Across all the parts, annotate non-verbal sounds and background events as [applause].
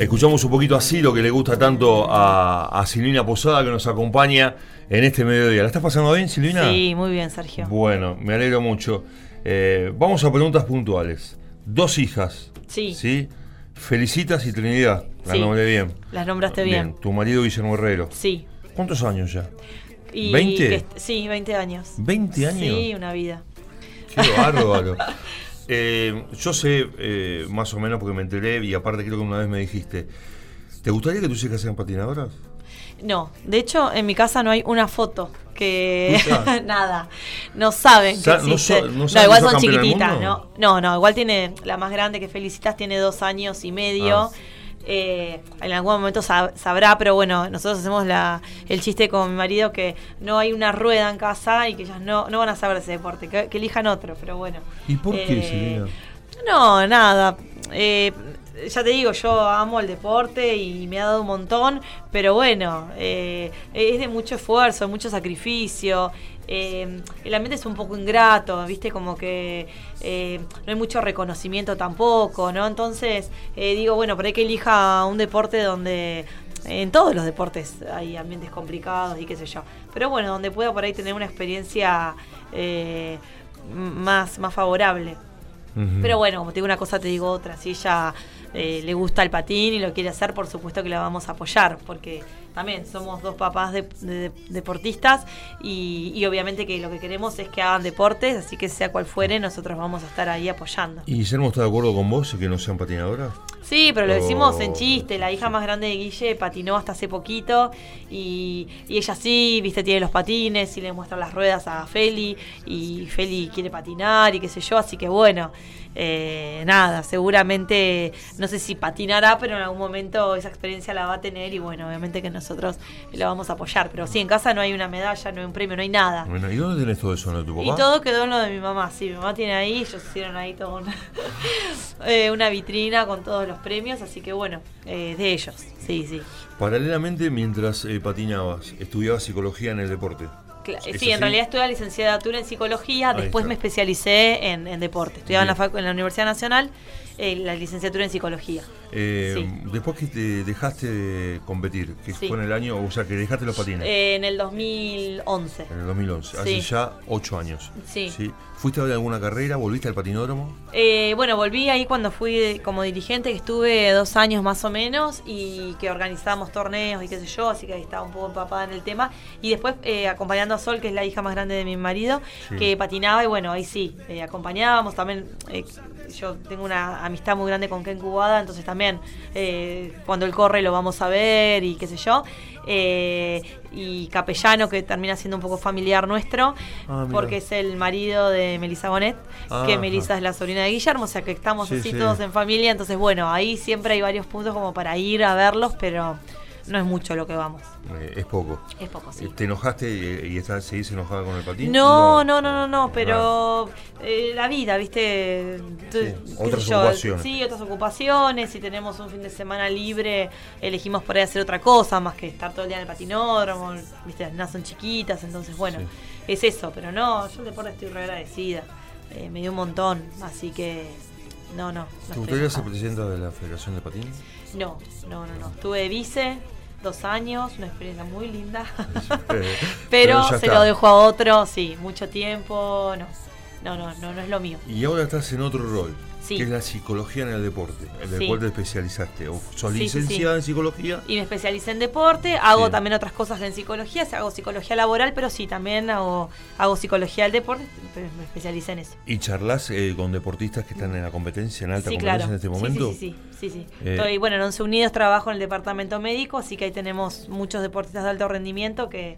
Escuchamos un poquito así lo que le gusta tanto a, a Silvina Posada que nos acompaña en este mediodía. ¿La estás pasando bien, Silvina? Sí, muy bien, Sergio. Bueno, me alegro mucho. Eh, vamos a preguntas puntuales. Dos hijas. Sí. ¿Sí? Felicitas y Trinidad. La Sí. nombré bien. Las nombraste bien. Tu marido Guillermo Herrero. Sí. ¿Cuántos años ya? Y ¿20? que- sí, 20 años. ¿20 años? Sí, una vida. Qué bárbaro. [laughs] Eh, yo sé eh, más o menos porque me enteré y aparte creo que una vez me dijiste, ¿te gustaría que tus hijas sean patinadoras? No, de hecho, en mi casa no hay una foto que. [laughs] Nada. No saben que no so- no no, saben igual que sos son chiquititas. ¿no? No, no, igual tiene. La más grande que felicitas tiene dos años y medio. Ah. Eh, en algún momento sab- sabrá, pero bueno, nosotros hacemos la, el chiste con mi marido que no hay una rueda en casa y que ellas no, no van a saber ese deporte, que, que elijan otro, pero bueno. ¿Y por qué, Eh, Silvina? No, nada. Eh, ya te digo, yo amo el deporte y me ha dado un montón, pero bueno, eh, es de mucho esfuerzo, mucho sacrificio. Eh, el ambiente es un poco ingrato, ¿viste? Como que eh, no hay mucho reconocimiento tampoco, ¿no? Entonces, eh, digo, bueno, por ahí que elija un deporte donde en todos los deportes hay ambientes complicados y qué sé yo. Pero bueno, donde pueda por ahí tener una experiencia eh, más, más favorable. Pero bueno, como te digo una cosa, te digo otra. Si ella eh, le gusta el patín y lo quiere hacer, por supuesto que la vamos a apoyar, porque también somos dos papás de, de- deportistas y, y obviamente que lo que queremos es que hagan deportes, así que sea cual fuere, nosotros vamos a estar ahí apoyando. ¿Y Guillermo está de acuerdo con vos que no sean patinadoras? Sí, pero lo decimos Oh, en chiste. La hija más grande de Guille patinó hasta hace poquito y, y ella sí, viste, tiene los patines y le muestra las ruedas a Feli y Feli quiere patinar y qué sé yo, así que bueno, eh, nada, seguramente, no sé si patinará, pero en algún momento esa experiencia la va a tener y bueno, obviamente que nosotros la vamos a apoyar. Pero sí, en casa no hay una medalla, no hay un premio, no hay nada. Bueno, ¿y dónde tenés todo eso, no? ¿Tu papá? Y todo quedó en lo de mi mamá, sí, mi mamá tiene ahí, ellos hicieron ahí todo una, [laughs] eh, una vitrina con todos los premios, así que bueno, eh, de ellos, sí, sí. Paralelamente, mientras eh, patinabas, estudiabas psicología en el deporte. ¿Es sí, en realidad estudié la licenciatura en psicología, Ahí después está. me especialicé en, en deporte. Estudiaba en la, en la Universidad Nacional eh, la licenciatura en psicología. Eh, Sí. Después que te dejaste de competir, que Sí. fue en el año, o sea, que dejaste los patines, Eh, en el 2011. en el 2011, hace sí. ya ocho años. Sí. ¿Fuiste a alguna carrera? ¿Volviste al patinódromo? Eh, bueno, volví ahí cuando fui como dirigente, que estuve dos años más o menos y que organizábamos torneos y qué sé yo, así que ahí estaba un poco empapada en el tema. Y después acompañando a Sol, que es la hija más grande de mi marido, que patinaba y bueno, ahí sí, acompañábamos también. Yo tengo una amistad muy grande con Ken Cubada, entonces también eh, cuando él corre lo vamos a ver y qué sé yo. Eh, y Capellano, que termina siendo un poco familiar nuestro, Ah, porque es el marido de Melissa Bonet, que. Melissa es la sobrina de Guillermo, o sea que estamos Sí, así sí. todos en familia, entonces bueno, ahí siempre hay varios puntos como para ir a verlos, pero no es mucho lo que vamos, Eh, es poco. es poco, sí. ¿Te enojaste y, y estás, seguís enojada con el patín? No, no, no, no, no, pero eh, la vida, ¿viste? Tú- Sí, qué otras yo, ocupaciones. Sí, otras ocupaciones. Si tenemos un fin de semana libre, elegimos por ahí hacer otra cosa, más que estar todo el día en el patinódromo. ¿Viste? Las nenas son chiquitas, entonces bueno, Sí. es eso. Pero no, yo el deporte estoy re agradecida. Eh, me dio un montón, así que no, no. ¿Te gustaría ser presidenta de la Federación de Patín? No, no, no, no. Estuve de vice dos años, una experiencia muy linda. [laughs] Pero, se está. lo dejo a otro, sí, mucho tiempo, no. No, no, no, no es lo mío. Y ahora estás en otro rol, Sí. que es la psicología en el deporte, en el Sí. cual te especializaste. O sos Sí, licenciada en psicología. Y me especialicé en deporte, hago también otras cosas en psicología, hago psicología laboral, pero sí, también hago, hago psicología del deporte, pero me especialicé en eso. ¿Y charlas eh, con deportistas que están en la competencia, en alta competencia claro. en este momento? Sí, sí, sí. sí, sí. Eh, Estoy, bueno, en Once Unidos trabajo en el departamento médico, así que ahí tenemos muchos deportistas de alto rendimiento que,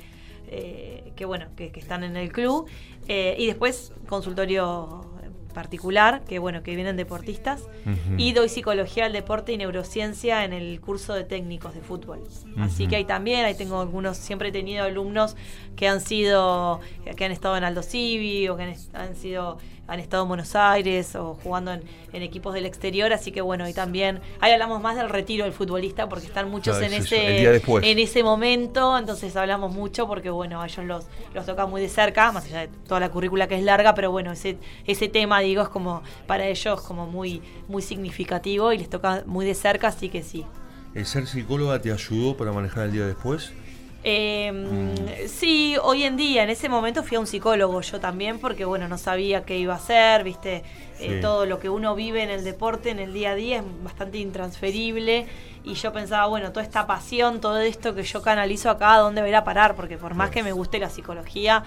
eh, que bueno, que, que están en el club. Eh, y después consultorio particular, que bueno, que vienen deportistas. Y doy psicología al deporte y neurociencia en el curso de técnicos de fútbol. Así que ahí también, ahí tengo algunos, siempre he tenido alumnos que han sido, que han estado en Aldo Civi o que han sido han estado en Buenos Aires o jugando en, en equipos del exterior, así que bueno, y también ahí hablamos más del retiro del futbolista porque están muchos Claro, en es ese en ese momento, entonces hablamos mucho porque bueno, a ellos los, los toca muy de cerca, más allá de toda la currícula que es larga, pero bueno, ese, ese tema digo es como para ellos como muy, muy significativo y les toca muy de cerca, así que sí. ¿El ser psicóloga te ayudó para manejar el día después? Eh, Sí, hoy en día, en ese momento fui a un psicólogo yo también, porque bueno, no sabía qué iba a hacer, viste, Eh, todo lo que uno vive en el deporte, en el día a día, es bastante intransferible. Y yo pensaba, bueno, toda esta pasión, todo esto que yo canalizo acá, ¿a dónde va a ir a parar? Porque por más que me guste la psicología,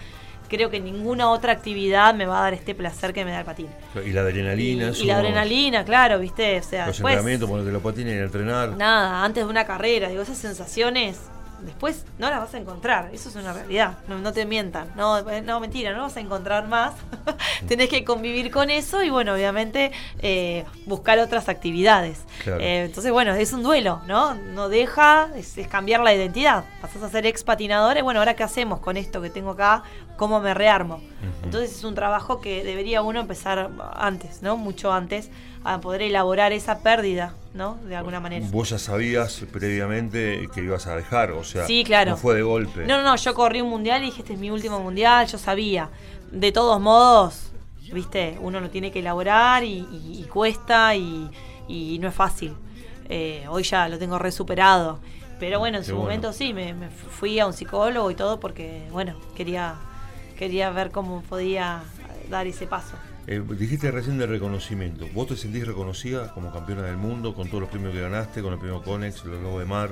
creo que ninguna otra actividad me va a dar este placer que me da el patín. Y la Y, adrenalina, y eso, la adrenalina, claro, viste, o sea, Los después- entrenamientos, ponerte los patines, a entrenar. Nada, antes de una carrera, digo, esas sensaciones después no las vas a encontrar, eso es una realidad, no, no te mientan, no, eh, no, mentira, no vas a encontrar más, [laughs] tenés que convivir con eso y bueno, obviamente eh, buscar otras actividades. Claro. Eh, entonces, bueno, es un duelo, ¿no? No deja, es, es cambiar la identidad, pasás a ser ex patinador y bueno, ahora qué hacemos con esto que tengo acá, cómo me rearmo. Entonces es un trabajo que debería uno empezar antes, ¿no? Mucho antes, a poder elaborar esa pérdida, ¿no? De alguna manera. Vos ya sabías previamente que ibas a dejar, o sea, Sí, claro. no fue de golpe. No, no, no, yo corrí un mundial y dije, este es mi último mundial, yo sabía. De todos modos, viste, uno lo tiene que elaborar y, y- y cuesta y, y no es fácil. Eh, hoy ya lo tengo re superado. Pero bueno, en Qué su bueno. momento sí, me, me fui a un psicólogo y todo porque, bueno, quería, quería ver cómo podía dar ese paso. Eh, dijiste recién de reconocimiento. ¿Vos te sentís reconocida como campeona del mundo con todos los premios que ganaste, con el premio Conex, los Lobos de Mar,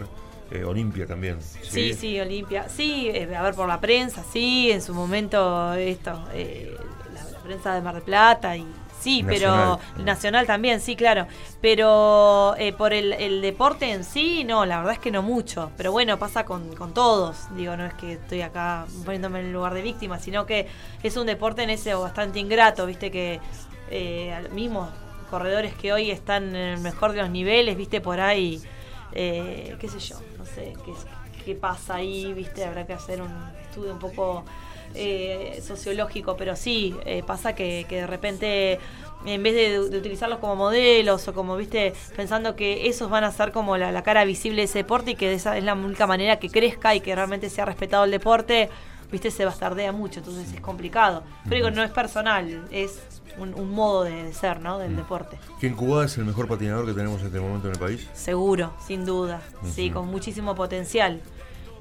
eh, Olimpia también? Sí, sí, Olimpia. Sí, eh, a ver, por la prensa, sí, en su momento esto, eh, la, la prensa de Mar del Plata y sí, Nacional. pero nacional también, sí, claro. Pero eh, por el, el deporte en sí, no, la verdad es que no mucho. Pero bueno, pasa con, con todos. Digo, no es que estoy acá poniéndome en el lugar de víctima, sino que es un deporte en ese bastante ingrato, viste que eh, mismos corredores que hoy están en el mejor de los niveles, viste por ahí, eh, qué sé yo, no sé qué, qué pasa ahí, viste, habrá que hacer un estudio un poco eh, sociológico, pero sí, eh, pasa que, que de repente en vez de, de utilizarlos como modelos o como, viste, pensando que esos van a ser como la, la cara visible de ese deporte y que esa es la única manera que crezca y que realmente sea respetado el deporte, viste, se bastardea mucho, entonces es complicado. Pero digo, no es personal, es un, un modo de, de ser, ¿no? Del deporte. ¿Quién Cubá es el mejor patinador que tenemos en este momento en el país? Seguro, sin duda. Sí, con muchísimo potencial.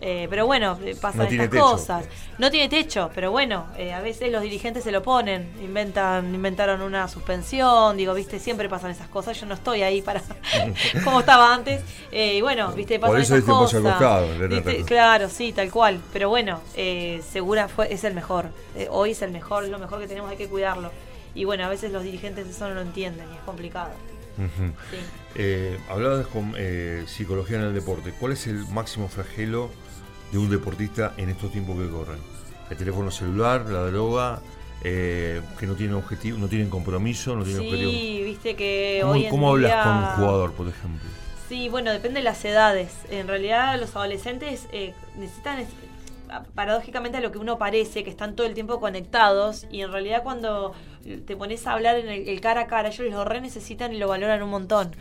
Eh, pero bueno, eh, pasan No estas techo. cosas. No tiene techo, pero bueno, eh, a veces los dirigentes se lo ponen, inventan, inventaron una suspensión, digo, viste, siempre pasan esas cosas. Yo no estoy ahí para [laughs] como estaba antes. Eh, y bueno, viste, pasan Por eso esas al cosas. costado, Renata. Viste, Claro, sí, tal cual. Pero bueno, eh, segura fue, es el mejor. Eh, hoy es el mejor, es lo mejor que tenemos, hay que cuidarlo. Y bueno, a veces los dirigentes eso no lo entienden y es complicado. Ujú. Sí. Eh, hablabas con psicología en el deporte. ¿Cuál es el máximo flagelo de un deportista en estos tiempos que corren? El teléfono celular, la droga, eh, que no tienen objetivo, no tienen compromiso, no tienen objetivo. Sí, viste que ¿Cómo, hoy en cómo hablas con un jugador, por ejemplo? Sí, bueno, depende de las edades. En realidad los adolescentes eh, necesitan, es- paradójicamente a lo que uno parece, que están todo el tiempo conectados y en realidad cuando te pones a hablar en el, el cara a cara, ellos lo re necesitan y lo valoran un montón,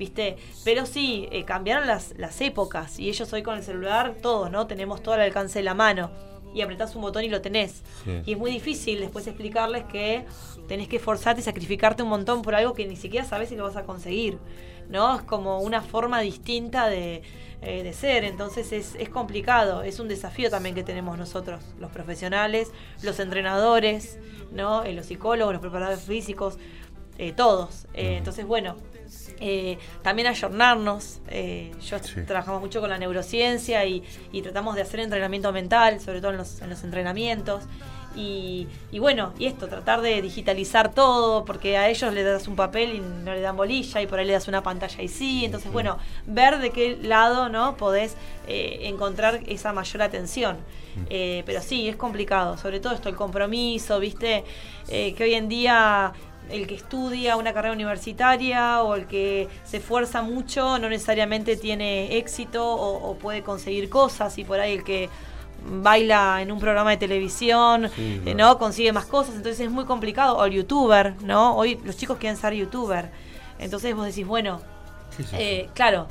¿viste? Pero sí, eh, cambiaron las, las épocas y ellos hoy con el celular, todos, ¿no? Tenemos todo al alcance de la mano y apretás un botón y lo tenés. Sí. Y es muy difícil después explicarles que tenés que esforzarte y sacrificarte un montón por algo que ni siquiera sabes si lo vas a conseguir. ¿No? Es como una forma distinta de, eh, de ser. Entonces es, es complicado. Es un desafío también que tenemos nosotros, los profesionales, los entrenadores, ¿no? Eh, los psicólogos, los preparadores físicos, eh, todos. Entonces, bueno. Eh, también ayornarnos. eh, yo Sí. trabajamos mucho con la neurociencia y, y tratamos de hacer entrenamiento mental, sobre todo en los, en los entrenamientos. Y, y bueno, y esto, tratar de digitalizar todo, porque a ellos le das un papel y no le dan bolilla, y por ahí le das una pantalla y sí. Entonces, bueno, ver de qué lado no podés eh, encontrar esa mayor atención. Eh, pero sí, es complicado, sobre todo esto, el compromiso, viste, Eh, que hoy en día el que estudia una carrera universitaria o el que se esfuerza mucho no necesariamente tiene éxito o, o puede conseguir cosas y por ahí el que baila en un programa de televisión, Sí, eh. ¿no? Consigue más cosas, entonces es muy complicado. O el youtuber, ¿no? Hoy los chicos quieren ser youtuber. Entonces vos decís, bueno, eh, claro.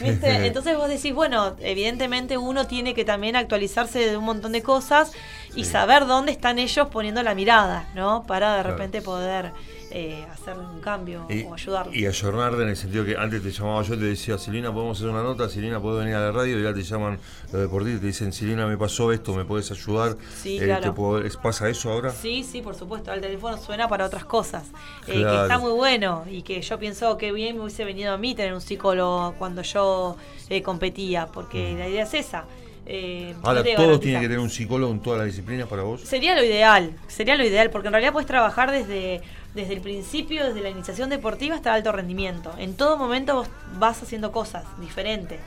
¿Viste? Entonces vos decís, bueno, evidentemente uno tiene que también actualizarse de un montón de cosas y saber dónde están ellos poniendo la mirada, ¿no? Para de repente poder eh, hacer un cambio o ayudarlos. Y ayornarte en el sentido que antes te llamaba yo y te decía, Silina, podemos hacer una nota, Silina, puedo venir a la radio, y ya te llaman los deportistas y te dicen, Silina, me pasó esto, ¿me puedes ayudar? Sí, eh, claro. ¿Pasa eso ahora? Sí, sí, por supuesto. El teléfono suena para otras cosas. Eh, que está muy bueno y que yo pienso que bien me hubiese venido a mí tener un psicólogo cuando yo competía, porque la idea es esa. Eh, Ahora, ¿todos tienen que tener un psicólogo en todas las disciplinas para vos? Sería lo ideal, sería lo ideal, porque en realidad puedes trabajar desde, desde el principio, desde la iniciación deportiva hasta el alto rendimiento. En todo momento vos vas haciendo cosas diferentes.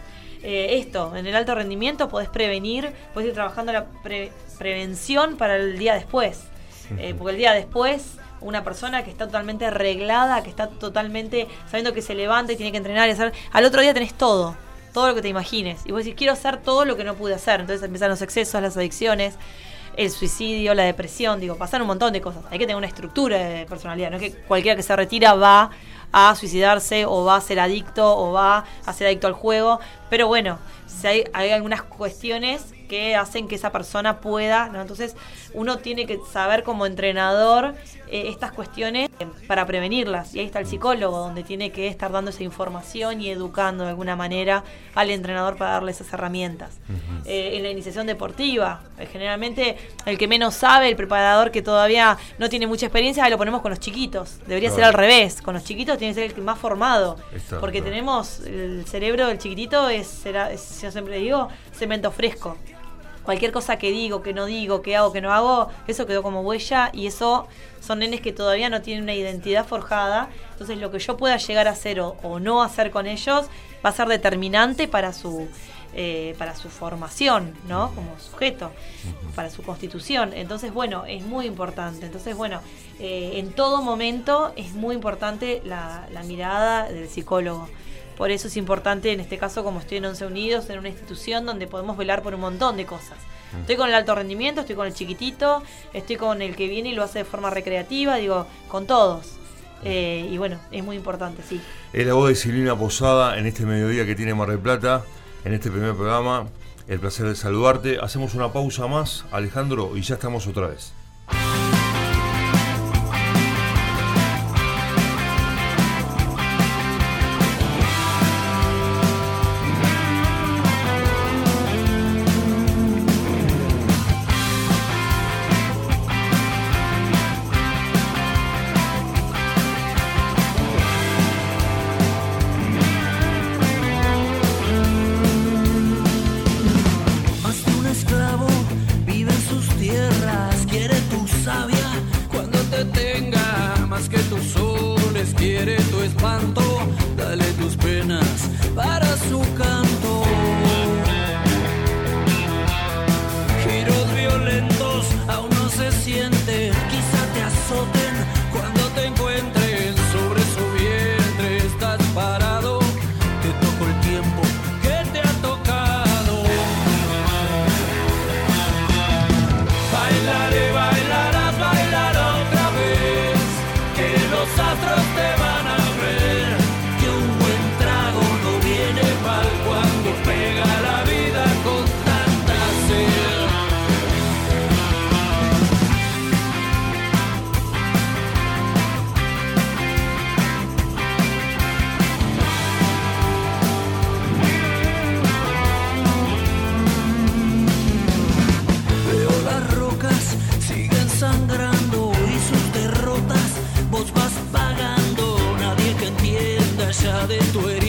Eh, esto, en el alto rendimiento podés prevenir, podés ir trabajando la prevención para el día después. Eh, porque el día después una persona que está totalmente arreglada, que está totalmente sabiendo que se levanta y tiene que entrenar y hacer, al otro día tenés todo todo lo que te imagines. Y vos decís, quiero hacer todo lo que no pude hacer. Entonces empiezan los excesos, las adicciones, el suicidio, la depresión, digo, pasan un montón de cosas. Hay que tener una estructura de personalidad, no es que cualquiera que se retira va a suicidarse o va a ser adicto o va a ser adicto al juego. Pero bueno, si hay, hay algunas cuestiones que hacen que esa persona pueda, ¿no? Entonces uno tiene que saber como entrenador eh, estas cuestiones para prevenirlas. Y ahí está el psicólogo, donde tiene que estar dando esa información y educando de alguna manera al entrenador para darle esas herramientas. Eh, en la iniciación deportiva, eh, generalmente el que menos sabe, el preparador que todavía no tiene mucha experiencia, lo ponemos con los chiquitos. Debería ser al revés. Con los chiquitos tiene que ser el que más formado. porque tenemos el cerebro del chiquitito, es, será, yo siempre digo, cemento fresco cualquier cosa que digo, que no digo, que hago, que no hago, eso quedó como huella y eso son nenes que todavía no tienen una identidad forjada. Entonces lo que yo pueda llegar a hacer o, no hacer con ellos va a ser determinante para su, eh, para su formación, ¿no? Como sujeto, para su constitución. Entonces, bueno, es muy importante. Entonces, bueno, eh, en todo momento es muy importante la, la mirada del psicólogo. Por eso es importante, en este caso, como estoy en Once Unidos, en una institución donde podemos velar por un montón de cosas. Mm. Estoy con el alto rendimiento, estoy con el chiquitito, estoy con el que viene y lo hace de forma recreativa, digo, con todos. Eh, y bueno, es muy importante, sí. Es la voz de Silvina Posada en este mediodía que tiene Mar del Plata, en este primer programa. El placer de saludarte. Hacemos una pausa más, Alejandro, y ya estamos otra vez. Quiere tu espanto los astros te van de tu herida.